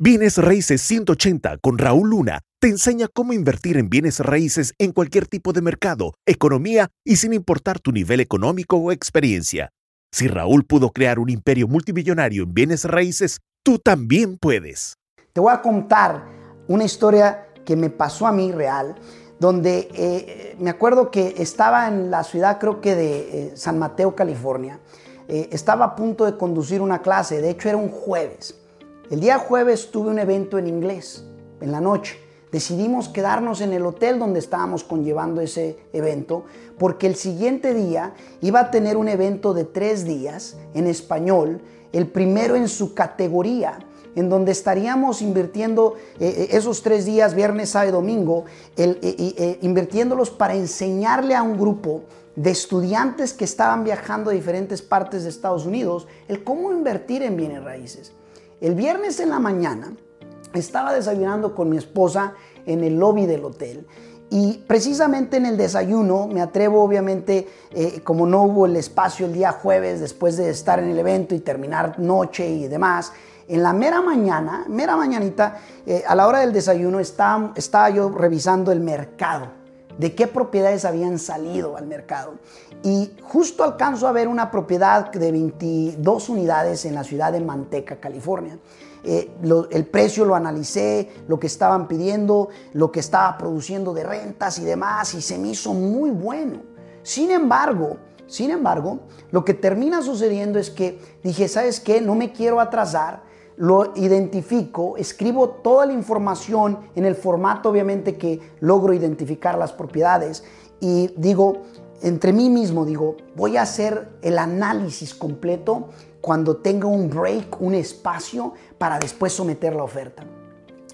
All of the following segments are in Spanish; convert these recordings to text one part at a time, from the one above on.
Bienes Raíces 180 con Raúl Luna te enseña cómo invertir en bienes raíces en cualquier tipo de mercado, economía y sin importar tu nivel económico o experiencia. Si Raúl pudo crear un imperio multimillonario en bienes raíces, tú también puedes. Te voy a contar una historia que me pasó a mí real, donde eh, me acuerdo que estaba en la ciudad creo que de eh, San Mateo, California. Eh, estaba a punto de conducir una clase, de hecho era un jueves. El día jueves tuve un evento en inglés, en la noche. Decidimos quedarnos en el hotel donde estábamos conllevando ese evento, porque el siguiente día iba a tener un evento de tres días en español, el primero en su categoría, en donde estaríamos invirtiendo eh, eh, esos tres días, viernes, sábado y domingo, eh, invirtiéndolos para enseñarle a un grupo de estudiantes que estaban viajando a diferentes partes de Estados Unidos el cómo invertir en bienes raíces. El viernes en la mañana estaba desayunando con mi esposa en el lobby del hotel y precisamente en el desayuno me atrevo obviamente, eh, como no hubo el espacio el día jueves después de estar en el evento y terminar noche y demás, en la mera mañana, mera mañanita, eh, a la hora del desayuno estaba, estaba yo revisando el mercado de qué propiedades habían salido al mercado. Y justo alcanzo a ver una propiedad de 22 unidades en la ciudad de Manteca, California. Eh, el precio lo analicé, lo que estaban pidiendo, lo que estaba produciendo de rentas y demás, y se me hizo muy bueno. Sin embargo, sin embargo, lo que termina sucediendo es que dije, ¿sabes qué? No me quiero atrasar lo identifico, escribo toda la información en el formato obviamente que logro identificar las propiedades y digo, entre mí mismo digo, voy a hacer el análisis completo cuando tenga un break, un espacio para después someter la oferta.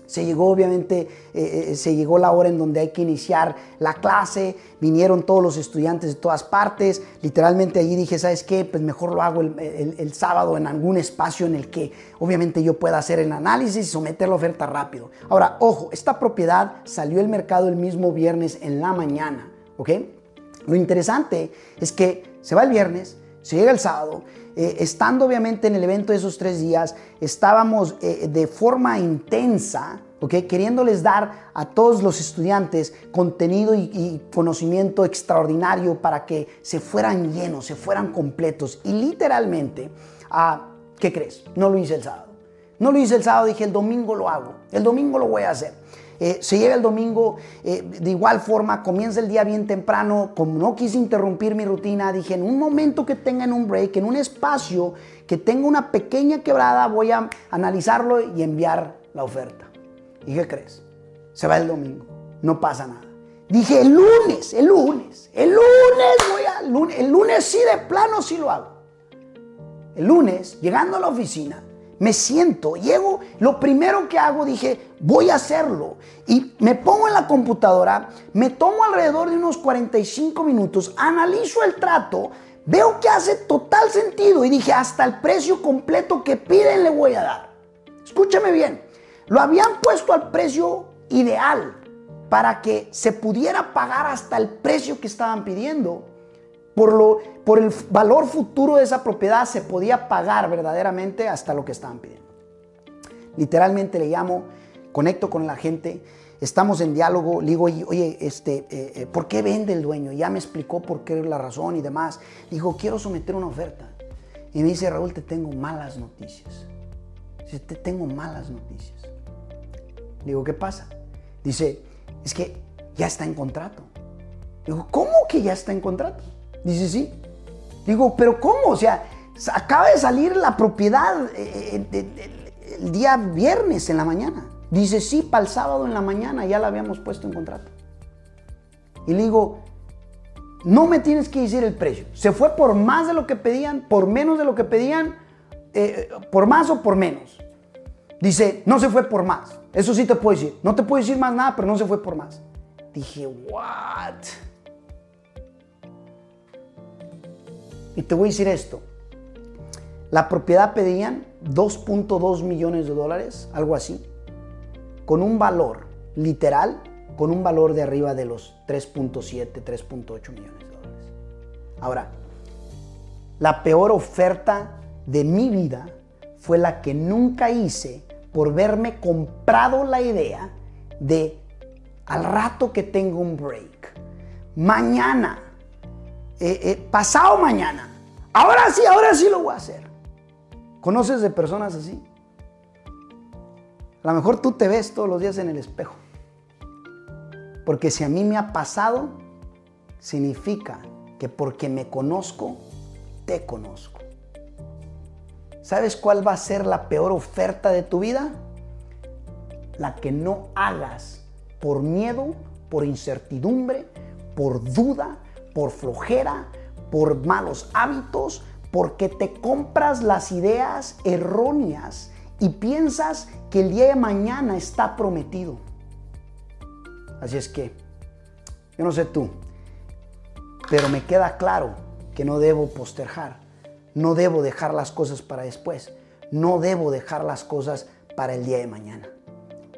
Se llegó, obviamente, eh, eh, se llegó la hora en donde hay que iniciar la clase, vinieron todos los estudiantes de todas partes, literalmente allí dije, ¿sabes qué? Pues mejor lo hago el, sábado en algún espacio en el que obviamente yo pueda hacer el análisis y someter la oferta rápido. Ahora, ojo, esta propiedad salió al mercado el mismo viernes en la mañana, ¿ok? Lo interesante es que se va el viernes, se llega el sábado, eh, estando obviamente en el evento de esos tres días, estábamos eh, de forma intensa, ¿ok? Queriéndoles dar a todos los estudiantes contenido y, conocimiento extraordinario para que se fueran llenos, se fueran completos. Y literalmente, ah, ¿qué crees? No lo hice el sábado. No lo hice el sábado, dije el domingo lo hago. El domingo lo voy a hacer. Eh, se llega el domingo, eh, de igual forma, comienza el día bien temprano, como no quise interrumpir mi rutina, dije, en un momento que tenga en un break, en un espacio que tenga una pequeña quebrada, voy a analizarlo y enviar la oferta. ¿Y qué crees? Se va el domingo, no pasa nada. Dije, el lunes, el lunes, el lunes voy a, el lunes sí de plano sí lo hago. El lunes, llegando a la oficina, me siento, llego, lo primero que hago dije, voy a hacerlo. Y me pongo en la computadora, me tomo alrededor de unos 45 minutos, analizo el trato, veo que hace total sentido y dije, hasta el precio completo que piden le voy a dar. Escúchame bien, lo habían puesto al precio ideal para que se pudiera pagar hasta el precio que estaban pidiendo por, lo, por el valor futuro de esa propiedad se podía pagar verdaderamente hasta lo que estaban pidiendo. Literalmente le llamo, conecto con la gente, estamos en diálogo, le digo, oye, este, eh, eh, ¿por qué vende el dueño? Ya me explicó por qué la razón y demás. Dijo, quiero someter una oferta. Y me dice, Raúl, te tengo malas noticias. Dice, te tengo malas noticias. Le digo, ¿qué pasa? Dice, es que ya está en contrato. Digo, ¿cómo que ya está en contrato? Dice, sí. Digo, pero ¿cómo? O sea, acaba de salir la propiedad eh, el día viernes en la mañana. Dice, sí, para el sábado en la mañana ya la habíamos puesto en contrato. Y le digo, no me tienes que decir el precio. Se fue por más de lo que pedían, por menos de lo que pedían, eh, por más o por menos. Dice, no se fue por más. Eso sí te puedo decir. No te puedo decir más nada, pero no se fue por más. Dije, what? Y te voy a decir esto. La propiedad pedían 2.2 millones de dólares, algo así, con un valor literal, con un valor de arriba de los 3.7, 3.8 millones de dólares. Ahora, la peor oferta de mi vida fue la que nunca hice por verme comprado la idea de al rato que tengo un break, mañana, eh, eh, pasado mañana, ahora sí, ahora sí lo voy a hacer. ¿Conoces de personas así? A lo mejor tú te ves todos los días en el espejo. Porque si a mí me ha pasado, significa que porque me conozco, te conozco. ¿Sabes cuál va a ser la peor oferta de tu vida? La que no hagas por miedo, por incertidumbre, por duda, por flojera, por malos hábitos, porque te compras las ideas erróneas y piensas que el día de mañana está prometido. Así es que, yo no sé tú, pero me queda claro que no debo posterjar, no debo dejar las cosas para después, no debo dejar las cosas para el día de mañana,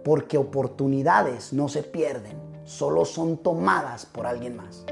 porque oportunidades no se pierden, solo son tomadas por alguien más.